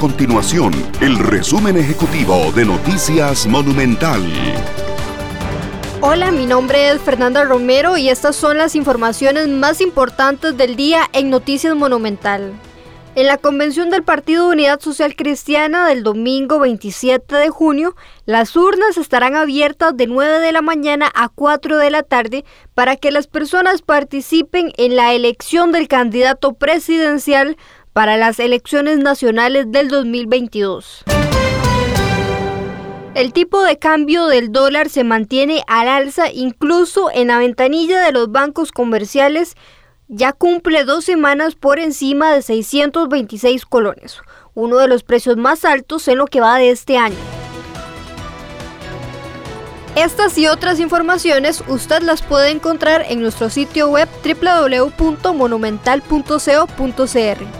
continuación el resumen ejecutivo de Noticias Monumental. Hola, mi nombre es Fernanda Romero y estas son las informaciones más importantes del día en Noticias Monumental. En la convención del Partido Unidad Social Cristiana del domingo 27 de junio, las urnas estarán abiertas de 9 de la mañana a 4 de la tarde para que las personas participen en la elección del candidato presidencial para las elecciones nacionales del 2022. El tipo de cambio del dólar se mantiene al alza incluso en la ventanilla de los bancos comerciales ya cumple dos semanas por encima de 626 colones, uno de los precios más altos en lo que va de este año. Estas y otras informaciones usted las puede encontrar en nuestro sitio web www.monumental.co.cr.